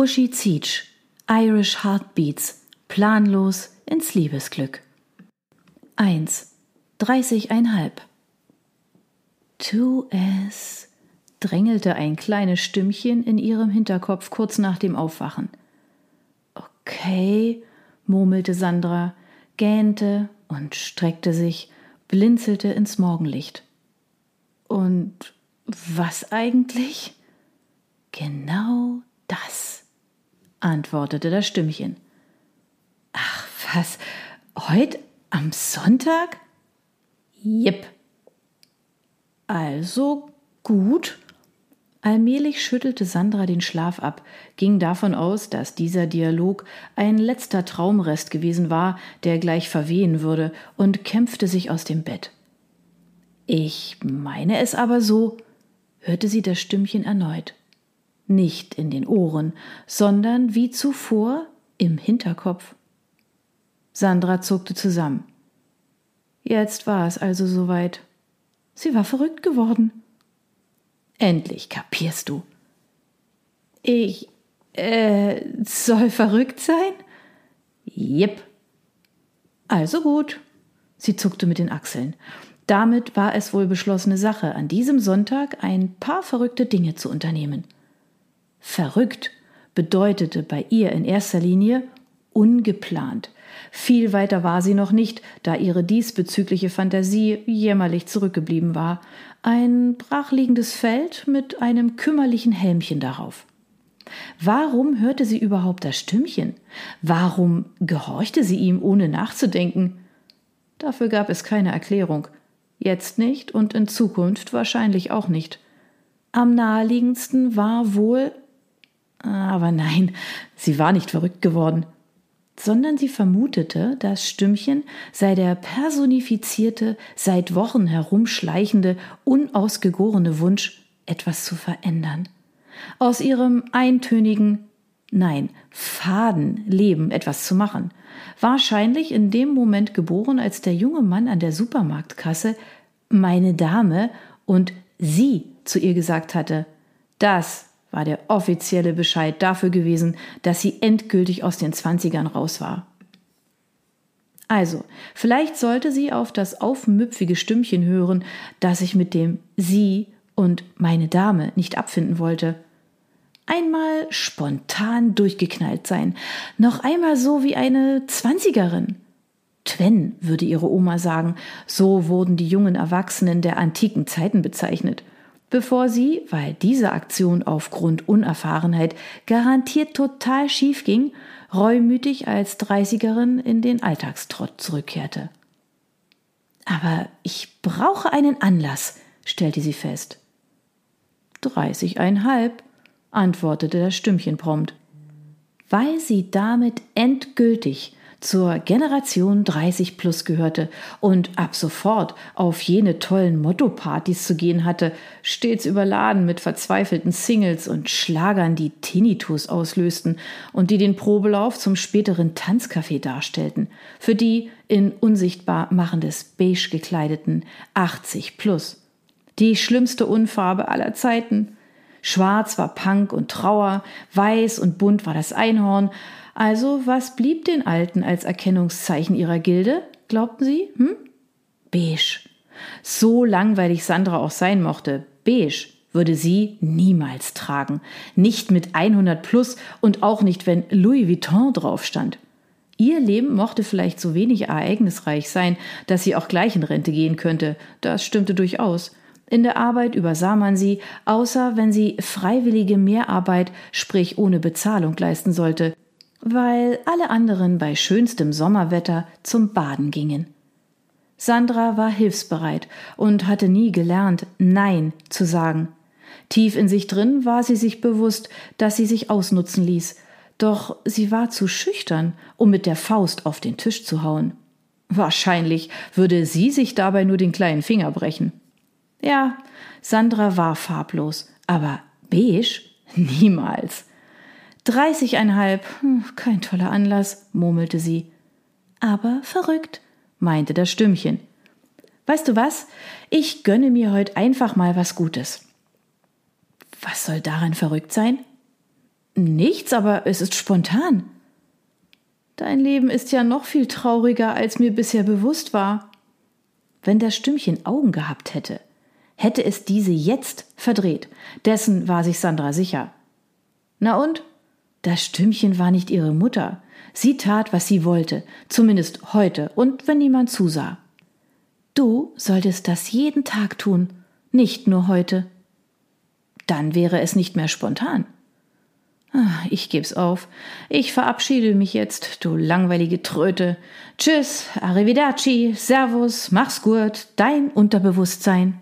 Uschi Zietsch, Irish Heartbeats, planlos ins Liebesglück. 1. 30,5. Tu es, drängelte ein kleines Stimmchen in ihrem Hinterkopf kurz nach dem Aufwachen. Okay, murmelte Sandra, gähnte und streckte sich, blinzelte ins Morgenlicht. Und was eigentlich? Genau das, antwortete das Stimmchen. Ach, was? Heute am Sonntag? Jep. Also gut. Allmählich schüttelte Sandra den Schlaf ab, ging davon aus, dass dieser Dialog ein letzter Traumrest gewesen war, der gleich verwehen würde, und kämpfte sich aus dem Bett. Ich meine es aber so, hörte sie das Stimmchen erneut. Nicht in den Ohren, sondern wie zuvor im Hinterkopf. Sandra zuckte zusammen. Jetzt war es also soweit. Sie war verrückt geworden. Endlich kapierst du. Ich äh, soll verrückt sein? Jep. Also gut. Sie zuckte mit den Achseln. Damit war es wohl beschlossene Sache, an diesem Sonntag ein paar verrückte Dinge zu unternehmen. Verrückt bedeutete bei ihr in erster Linie ungeplant. Viel weiter war sie noch nicht, da ihre diesbezügliche Fantasie jämmerlich zurückgeblieben war. Ein brachliegendes Feld mit einem kümmerlichen Helmchen darauf. Warum hörte sie überhaupt das Stimmchen? Warum gehorchte sie ihm, ohne nachzudenken? Dafür gab es keine Erklärung. Jetzt nicht und in Zukunft wahrscheinlich auch nicht. Am naheliegendsten war wohl. Aber nein, sie war nicht verrückt geworden sondern sie vermutete, das Stimmchen sei der personifizierte, seit Wochen herumschleichende, unausgegorene Wunsch, etwas zu verändern. Aus ihrem eintönigen, nein, faden Leben etwas zu machen. Wahrscheinlich in dem Moment geboren, als der junge Mann an der Supermarktkasse meine Dame und sie zu ihr gesagt hatte, das war der offizielle Bescheid dafür gewesen, dass sie endgültig aus den Zwanzigern raus war. Also, vielleicht sollte sie auf das aufmüpfige Stimmchen hören, das ich mit dem Sie und meine Dame nicht abfinden wollte. Einmal spontan durchgeknallt sein, noch einmal so wie eine Zwanzigerin. Twen, würde ihre Oma sagen, so wurden die jungen Erwachsenen der antiken Zeiten bezeichnet bevor sie, weil diese Aktion aufgrund Unerfahrenheit garantiert total schief ging, reumütig als Dreißigerin in den Alltagstrott zurückkehrte. Aber ich brauche einen Anlass, stellte sie fest. Dreißigeinhalb, antwortete das Stimmchen prompt, weil sie damit endgültig zur Generation 30 plus gehörte und ab sofort auf jene tollen Motto-Partys zu gehen hatte, stets überladen mit verzweifelten Singles und Schlagern, die Tinnitus auslösten und die den Probelauf zum späteren Tanzcafé darstellten, für die in unsichtbar machendes Beige gekleideten 80 plus. Die schlimmste Unfarbe aller Zeiten. Schwarz war Punk und Trauer, weiß und bunt war das Einhorn, also, was blieb den Alten als Erkennungszeichen ihrer Gilde, glaubten sie? Hm? Beige. So langweilig Sandra auch sein mochte, beige würde sie niemals tragen. Nicht mit 100 plus und auch nicht, wenn Louis Vuitton drauf stand. Ihr Leben mochte vielleicht so wenig ereignisreich sein, dass sie auch gleich in Rente gehen könnte. Das stimmte durchaus. In der Arbeit übersah man sie, außer wenn sie freiwillige Mehrarbeit, sprich ohne Bezahlung leisten sollte weil alle anderen bei schönstem Sommerwetter zum Baden gingen. Sandra war hilfsbereit und hatte nie gelernt, Nein zu sagen. Tief in sich drin war sie sich bewusst, dass sie sich ausnutzen ließ, doch sie war zu schüchtern, um mit der Faust auf den Tisch zu hauen. Wahrscheinlich würde sie sich dabei nur den kleinen Finger brechen. Ja, Sandra war farblos, aber beige? Niemals. Dreißigeinhalb, hm, kein toller Anlass, murmelte sie. Aber verrückt, meinte das Stimmchen. Weißt du was? Ich gönne mir heute einfach mal was Gutes. Was soll daran verrückt sein? Nichts, aber es ist spontan. Dein Leben ist ja noch viel trauriger, als mir bisher bewusst war. Wenn das Stimmchen Augen gehabt hätte, hätte es diese jetzt verdreht. Dessen war sich Sandra sicher. Na und? Das Stimmchen war nicht ihre Mutter. Sie tat, was sie wollte, zumindest heute und wenn niemand zusah. Du solltest das jeden Tag tun, nicht nur heute. Dann wäre es nicht mehr spontan. Ah, ich geb's auf. Ich verabschiede mich jetzt, du langweilige Tröte. Tschüss, arrivederci, servus, mach's gut, dein Unterbewusstsein.